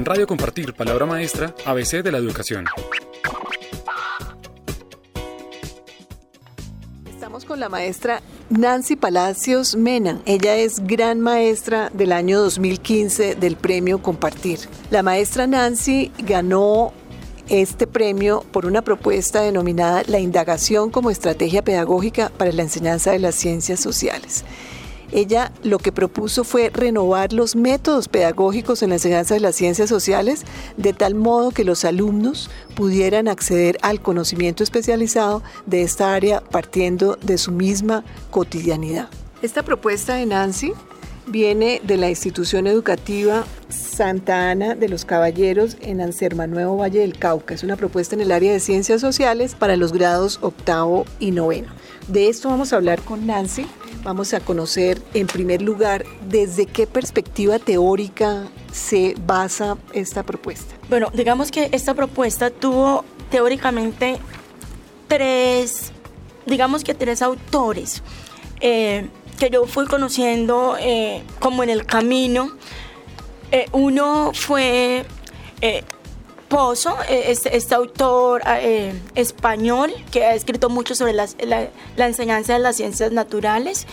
En Radio Compartir, Palabra Maestra, ABC de la Educación. Estamos con la maestra Nancy Palacios Mena. Ella es gran maestra del año 2015 del premio Compartir. La maestra Nancy ganó este premio por una propuesta denominada La indagación como estrategia pedagógica para la enseñanza de las ciencias sociales. Ella lo que propuso fue renovar los métodos pedagógicos en la enseñanza de las ciencias sociales de tal modo que los alumnos pudieran acceder al conocimiento especializado de esta área partiendo de su misma cotidianidad. Esta propuesta de Nancy viene de la institución educativa Santa Ana de los Caballeros en Anserma Nuevo Valle del Cauca. Es una propuesta en el área de ciencias sociales para los grados octavo y noveno. De esto vamos a hablar con Nancy. Vamos a conocer en primer lugar desde qué perspectiva teórica se basa esta propuesta. Bueno, digamos que esta propuesta tuvo teóricamente tres, digamos que tres autores. Eh, que yo fui conociendo eh, como en el camino. Eh, uno fue eh, Pozo, este, este, autor español que ha escrito mucho sobre la, enseñanza de las ciencias naturales.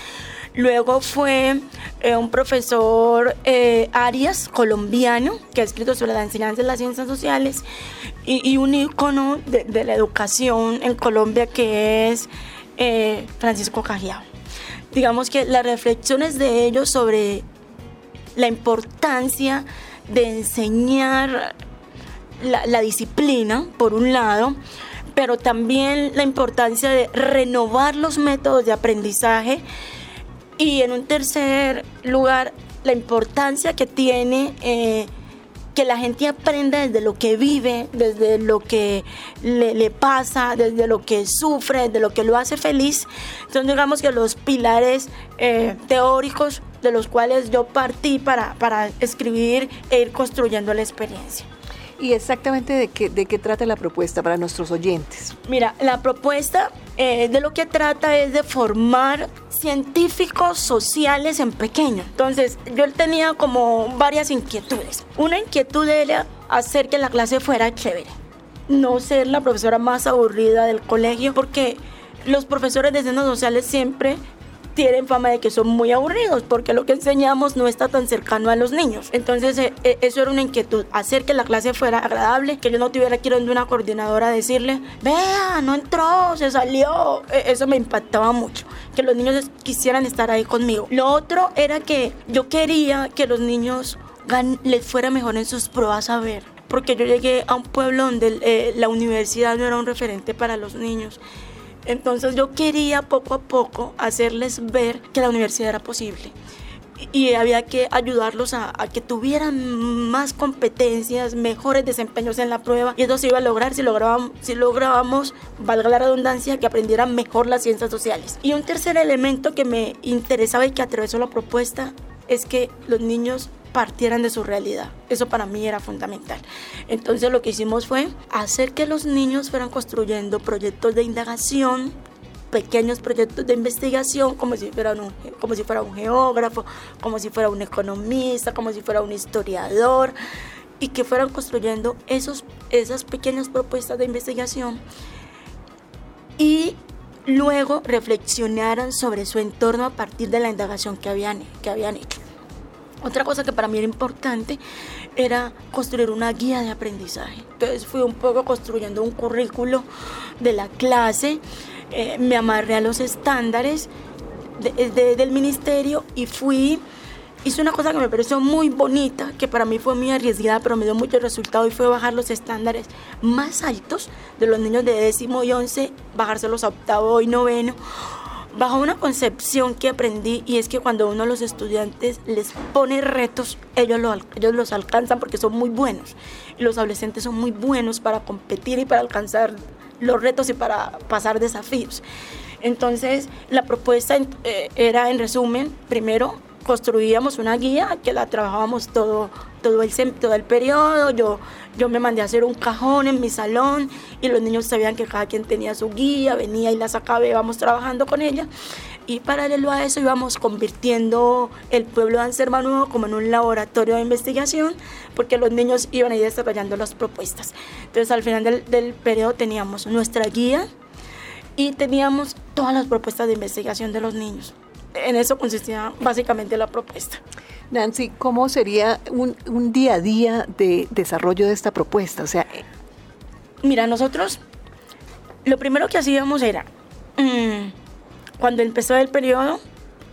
Luego fue un profesor Arias, colombiano, que ha escrito sobre la enseñanza de las ciencias sociales. Y, un ícono de, de, la educación en Colombia que es Francisco Cajiao digamos que las reflexiones de ellos sobre la importancia de enseñar la, disciplina, por un lado, pero también la importancia de renovar los métodos de aprendizaje y en un tercer lugar, la importancia que tiene eh, que la gente aprenda desde lo que vive, desde lo que le, pasa, desde lo que sufre, desde lo que lo hace feliz. Son digamos que los pilares eh, teóricos de los cuales yo partí para, para escribir e ir construyendo la experiencia. ¿Y exactamente de qué, de qué trata la propuesta para nuestros oyentes? Mira, la propuesta eh, de lo que trata es de formar científicos sociales en pequeño. Entonces, yo tenía como varias inquietudes. Una inquietud era hacer que la clase fuera chévere. No ser la profesora más aburrida del colegio, porque los profesores de ciencias sociales siempre tienen fama de que son muy aburridos porque lo que enseñamos no está tan cercano a los niños. Entonces eh, eh, eso era una inquietud, hacer que la clase fuera agradable, que yo no tuviera que ir donde una coordinadora a decirle, vea, no entró, se salió. E, eso me impactaba mucho, que los niños quisieran estar ahí conmigo. Lo otro era que yo quería que los niños les fuera mejor en sus pruebas a ver porque yo llegué a un pueblo donde eh, la universidad no era un referente para los niños entonces yo quería poco a poco hacerles ver que la universidad era posible y había que ayudarlos a, que tuvieran más competencias, mejores desempeños en la prueba y eso se iba a lograr si lográbamos, si lográbamos, valga la redundancia, que aprendieran mejor las ciencias sociales. Y un tercer elemento que me interesaba y que atravesó la propuesta es que los niños partieran de su realidad. Eso para mí era fundamental. Entonces lo que hicimos fue hacer que los niños fueran construyendo proyectos de indagación, pequeños proyectos de investigación, como si, fuera un, como si fuera un geógrafo, como si fuera un economista, como si fuera un historiador, y que fueran construyendo esos, esas pequeñas propuestas de investigación y luego reflexionaran sobre su entorno a partir de la indagación que habían, que habían hecho. Otra cosa que para mí era importante era construir una guía de aprendizaje. Entonces fui un poco construyendo un currículo de la clase, eh, me amarré a los estándares del ministerio y fui, hice una cosa que me pareció muy bonita, que para mí fue muy arriesgada, pero me dio mucho resultado y fue bajar los estándares más altos de los niños de décimo y once, bajárselos a octavo y noveno bajo una concepción que aprendí y es que cuando uno a los estudiantes les pone retos, ellos, lo, ellos los alcanzan porque son muy buenos. Los adolescentes son muy buenos para competir y para alcanzar los retos y para pasar desafíos. Entonces, la propuesta eh, era, en resumen, primero, construíamos una guía que la trabajábamos todo, todo, el, todo el periodo. Yo, yo me mandé a hacer un cajón en mi salón y los niños sabían que cada quien tenía su guía, venía y la sacaba y íbamos trabajando con ella. y paralelo a eso íbamos convirtiendo el pueblo de Anserma como en un laboratorio de investigación porque los niños iban a ir desarrollando las propuestas. Entonces al final del, del periodo teníamos nuestra guía y teníamos todas las propuestas de investigación de los niños. En eso consistía básicamente la propuesta. Nancy, ¿cómo sería un, un día a día de desarrollo de esta propuesta? O sea, Mira, nosotros lo primero que hacíamos era, mmm, cuando empezó el periodo,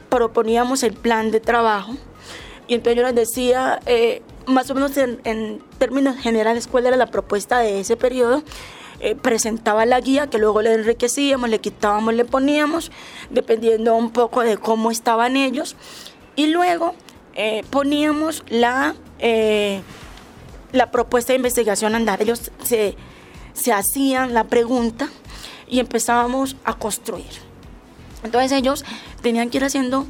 proponíamos el plan de trabajo y entonces yo les decía eh, más o menos en, en, términos generales cuál era la propuesta de ese periodo. Eh, presentaba la guía que luego le enriquecíamos, le quitábamos, le poníamos, dependiendo un poco de cómo estaban ellos. Y luego eh, poníamos la, eh, la propuesta de investigación a andar. Ellos se, se hacían la pregunta y empezábamos a construir. Entonces ellos tenían que ir haciendo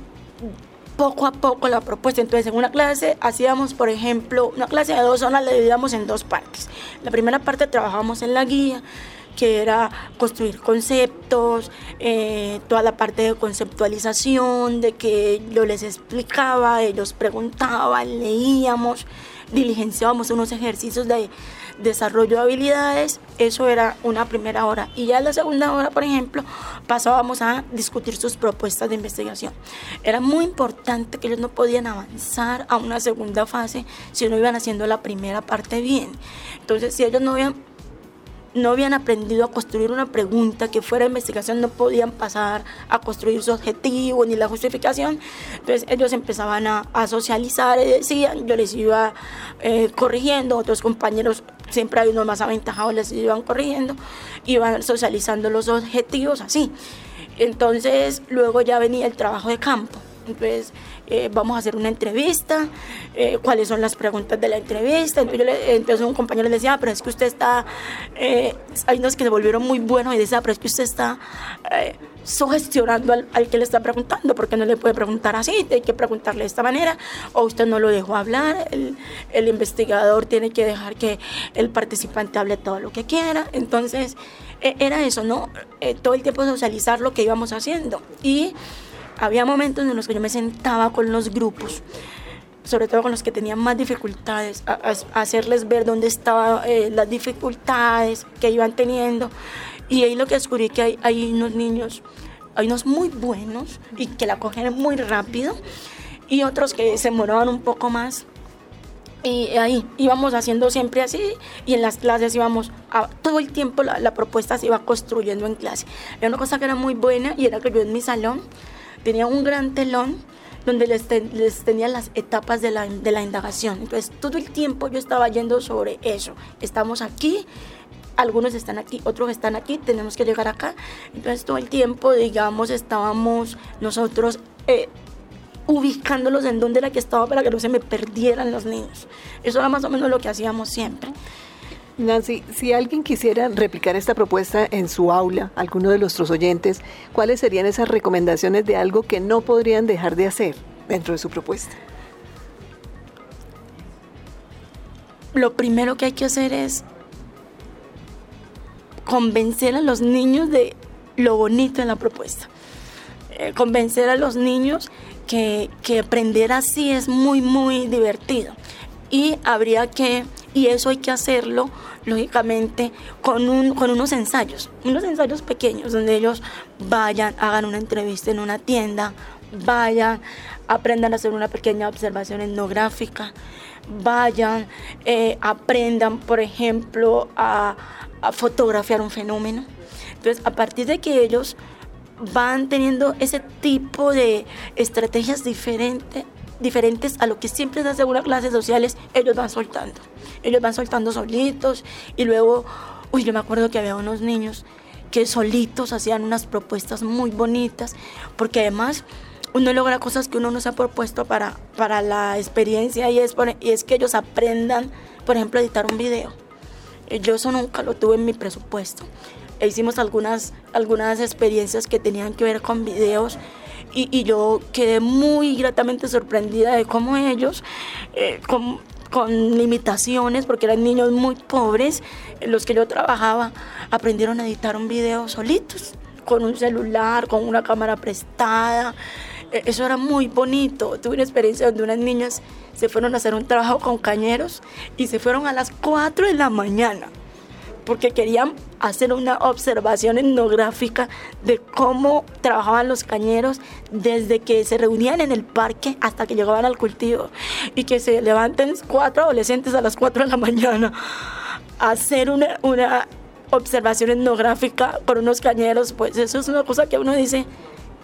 poco a poco la propuesta. Entonces en una clase hacíamos, por ejemplo, una clase de dos horas la dividíamos en dos partes. La primera parte trabajábamos en la guía, que era construir conceptos, eh, toda la parte de conceptualización, de que yo les explicaba, ellos preguntaban, leíamos, diligenciábamos unos ejercicios de desarrollo de habilidades, eso era una primera hora. Y ya en la segunda hora, por ejemplo, pasábamos a discutir sus propuestas de investigación. Era muy importante que ellos no podían avanzar a una segunda fase si no iban haciendo la primera parte bien. Entonces, si ellos no habían no habían aprendido a construir una pregunta que fuera investigación, no podían pasar a construir su objetivo ni la justificación. Entonces ellos empezaban a, a socializar decían, yo les iba eh, corrigiendo, otros compañeros, siempre hay unos más aventajados, les iban corrigiendo, iban socializando los objetivos así. Entonces luego ya venía el trabajo de campo. Entonces, eh, vamos a hacer una entrevista, eh, cuáles son las preguntas de la entrevista. Entonces, le, entonces un compañero le decía, ah, pero es que usted está, eh, hay unos que se volvieron muy buenos y decía, ah, pero es que usted está eh, sugestionando al, al, que le está preguntando, porque no le puede preguntar así, hay que preguntarle de esta manera, o usted no lo dejó hablar, el, el investigador tiene que dejar que el participante hable todo lo que quiera. Entonces, era eso, ¿no? todo el tiempo socializar lo que íbamos haciendo. Y había momentos en los que yo me sentaba con los grupos, sobre todo con los que tenían más dificultades, a, a hacerles ver dónde estaban eh, las dificultades que iban teniendo. Y ahí lo que descubrí que hay, hay unos niños, hay unos muy buenos y que la cogen muy rápido, y otros que se demoraban un poco más. Y ahí íbamos haciendo siempre así y en las clases íbamos, a, todo el tiempo la, la propuesta se iba construyendo en clase. Era una cosa que era muy buena y era que yo en mi salón tenía un gran telón donde les, te, les tenía las etapas de la, de la indagación. Entonces, todo el tiempo yo estaba yendo sobre eso. Estamos aquí, algunos están aquí, otros están aquí, tenemos que llegar acá. Entonces, todo el tiempo, digamos, estábamos nosotros eh, ubicándolos en donde era que estaba para que no se me perdieran los niños. Eso era más o menos lo que hacíamos siempre. Nancy, si alguien quisiera replicar esta propuesta en su aula, alguno de nuestros oyentes, ¿cuáles serían esas recomendaciones de algo que no podrían dejar de hacer dentro de su propuesta? Lo primero que hay que hacer es convencer a los niños de lo bonito en la propuesta. Eh, convencer a los niños que, que aprender así es muy, muy divertido. Y habría que y eso hay que hacerlo, lógicamente, con, un, con unos ensayos, unos ensayos pequeños, donde ellos vayan, hagan una entrevista en una tienda, vayan, aprendan a hacer una pequeña observación etnográfica, vayan, eh, aprendan, por ejemplo, a, fotografiar un fenómeno. Entonces, a partir de que ellos van teniendo ese tipo de estrategias diferentes, diferentes a lo que siempre se hace en las clases sociales, ellos van soltando. Ellos van soltando solitos y luego, uy, yo me acuerdo que había unos niños que solitos hacían unas propuestas muy bonitas, porque además uno logra cosas que uno no se ha propuesto para, para la experiencia y es, y es que ellos aprendan, por ejemplo, editar un video. Yo eso nunca lo tuve en mi presupuesto. E hicimos algunas, algunas experiencias que tenían que ver con videos y, y yo quedé muy gratamente sorprendida de cómo ellos, eh, con limitaciones, porque eran niños muy pobres, los que yo trabajaba, aprendieron a editar un video solitos con un celular, con una cámara prestada. E, eso era muy bonito. Tuve una experiencia donde unas niñas se fueron a hacer un trabajo con cañeros y se fueron a las 4 de la mañana porque querían hacer una observación etnográfica de cómo trabajaban los cañeros desde que se reunían en el parque hasta que llegaban al cultivo y que se levanten cuatro adolescentes a las 4 de la mañana a hacer una, una observación etnográfica con unos cañeros, pues eso es una cosa que uno dice,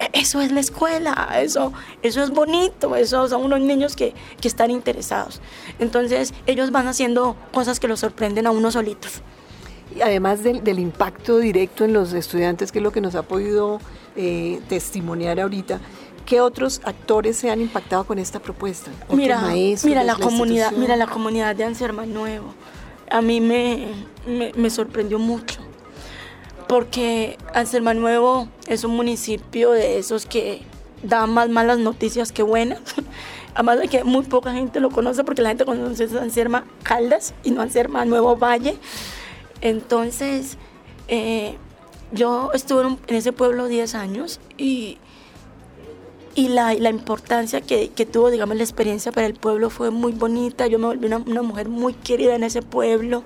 e-, eso es la escuela, eso, eso es bonito, eso son unos niños que, que están interesados. Entonces ellos van haciendo cosas que los sorprenden a uno solitos. Y además del, del, impacto directo en los estudiantes, que es lo que nos ha podido eh, testimoniar ahorita, ¿qué otros actores se han impactado con esta propuesta? Mira, mira la, comunidad, mira la comunidad de Anserma Nuevo. A mí me, me, me sorprendió mucho porque Anselma Nuevo es un municipio de esos que da más malas noticias que buenas. Además de que muy poca gente lo conoce porque la gente conoce Anselma Caldas y no Anselma Nuevo Valle. Entonces, eh, yo estuve en ese pueblo 10 años y, y la, la importancia que, tuvo, digamos, la experiencia para el pueblo fue muy bonita. Yo me volví una, mujer muy querida en ese pueblo.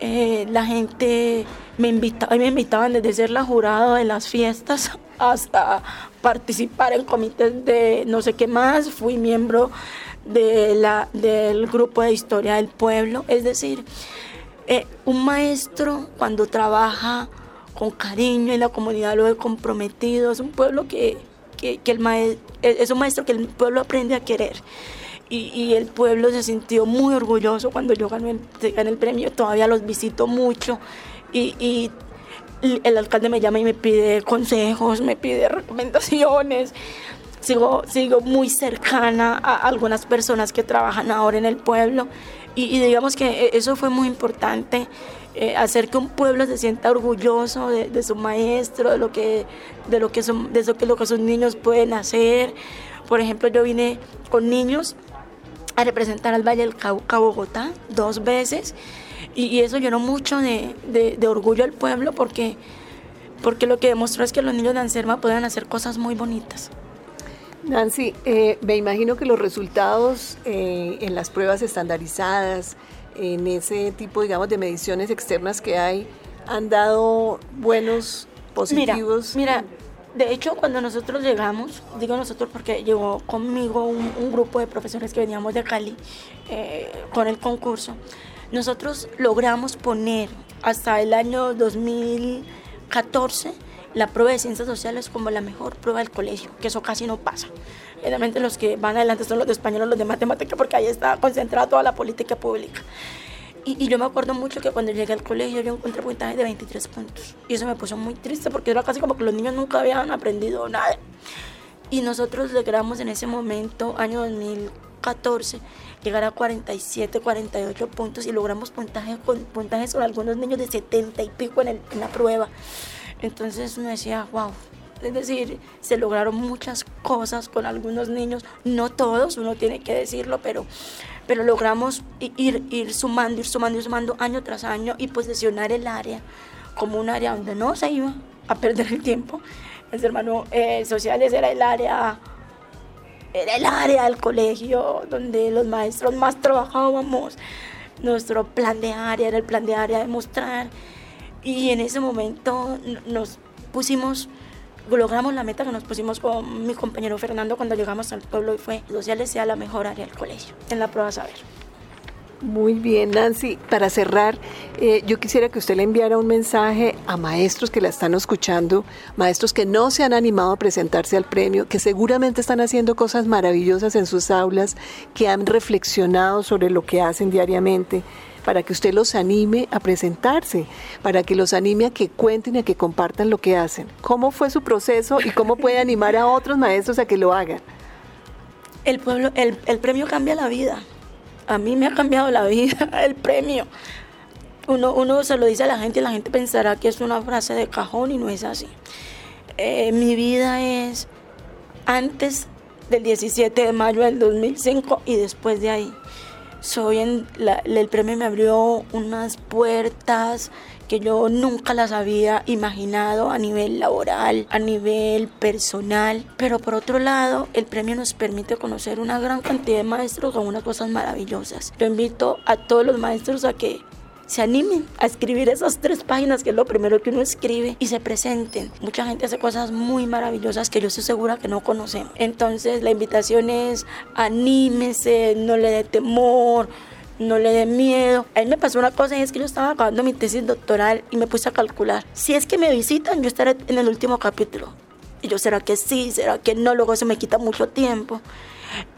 Eh, la gente me invitaba, me invitaban desde ser la jurada de las fiestas hasta participar en comités de no sé qué más. Fui miembro de la, del grupo de historia del pueblo. Es decir, eh, un maestro cuando trabaja con cariño y la comunidad lo he comprometido, es un pueblo que, que, que el maestro, es un maestro que el pueblo aprende a querer. Y, el pueblo se sintió muy orgulloso cuando yo gané, el premio, todavía los visito mucho. Y, el alcalde me llama y me pide consejos, me pide recomendaciones. Sigo, sigo muy cercana a algunas personas que trabajan ahora en el pueblo y, digamos que eso fue muy importante, eh, hacer que un pueblo se sienta orgulloso de, su maestro, de lo que, de lo que son, de eso que lo que sus niños pueden hacer. Por ejemplo, yo vine con niños a representar al Valle del Cauca, Bogotá, dos veces. Y, eso llenó mucho de, de, orgullo al pueblo porque, porque lo que demostró es que los niños de Anserma pueden hacer cosas muy bonitas. Nancy, eh, me imagino que los resultados eh, en las pruebas estandarizadas, en ese tipo, digamos, de mediciones externas que hay, han dado buenos, positivos. mira de hecho, cuando nosotros llegamos, digo nosotros porque llegó conmigo un, grupo de profesores que veníamos de Cali eh, con el concurso, nosotros logramos poner hasta el año 2014 la prueba de ciencias sociales como la mejor prueba del colegio, que eso casi no pasa. Realmente los que van adelante son los de español o los de matemática, porque ahí está concentrada toda la política pública. Y, yo me acuerdo mucho que cuando llegué al colegio yo encontré puntaje de 23 puntos. Y eso me puso muy triste porque era casi como que los niños nunca habían aprendido nada. Y nosotros logramos en ese momento, año 2014, llegar a 47, 48 puntos y logramos puntajes con, puntajes con algunos niños de 70 y pico en, en la prueba. Entonces uno decía, wow, es decir, se lograron muchas cosas con algunos niños, no todos, uno tiene que decirlo, pero pero logramos ir, ir sumando, ir sumando, ir sumando año tras año y posicionar el área como un área donde no se iba a perder el tiempo. El hermano eh, sociales era el área era el área del colegio donde los maestros más trabajábamos. Nuestro plan de área era el plan de área de mostrar. Y en ese momento nos pusimos logramos la meta que nos pusimos con mi compañero Fernando cuando llegamos al pueblo y fue sociales sea la mejor área del colegio en la prueba saber. Muy bien, Nancy. Para cerrar, eh, yo quisiera que usted le enviara un mensaje a maestros que la están escuchando, maestros que no se han animado a presentarse al premio, que seguramente están haciendo cosas maravillosas en sus aulas, que han reflexionado sobre lo que hacen diariamente para que usted los anime a presentarse, para que los anime a que cuenten y a que compartan lo que hacen. ¿Cómo fue su proceso y cómo puede animar a otros maestros a que lo hagan? El, pueblo, el, el premio cambia la vida. A mí me ha cambiado la vida el premio. Uno, uno, se lo dice a la gente y la gente pensará que es una frase de cajón y no es así. Eh, mi vida es antes del 17 de mayo del 2005 y después de ahí Soy en el premio me abrió unas puertas que yo nunca las había imaginado a nivel laboral, a nivel personal. Pero por otro lado, el premio nos permite conocer una gran cantidad de maestros con unas cosas maravillosas. Yo invito a todos los maestros a que se animen a escribir esas tres páginas, que es lo primero que uno escribe, y se presenten. Mucha gente hace cosas muy maravillosas que yo estoy segura que no conocemos. Entonces la invitación es anímese, no le dé temor, no le dé miedo. A él me pasó una cosa y es que yo estaba acabando mi tesis doctoral y me puse a calcular. Si es que me visitan, yo estaré en el último capítulo. Y yo, ¿será que sí? ¿Será que no? Luego se me quita mucho tiempo.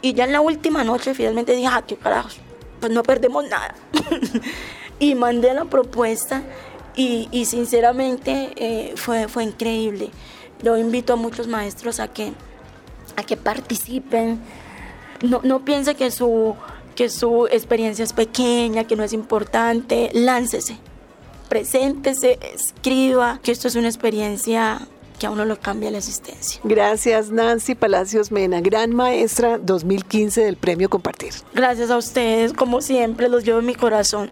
Y ya en la última noche finalmente dije, ah, qué carajos, pues no perdemos nada. y mandé la propuesta y, y sinceramente eh, fue, fue increíble. Yo invito a muchos maestros a que, a que participen. No, no piense que su, que su experiencia es pequeña, que no es importante. Láncese, preséntese, escriba, que esto es una experiencia que a uno lo cambia la existencia. Gracias Nancy Palacios Mena, gran maestra 2015 del Premio Compartir. Gracias a ustedes, como siempre, los llevo en mi corazón.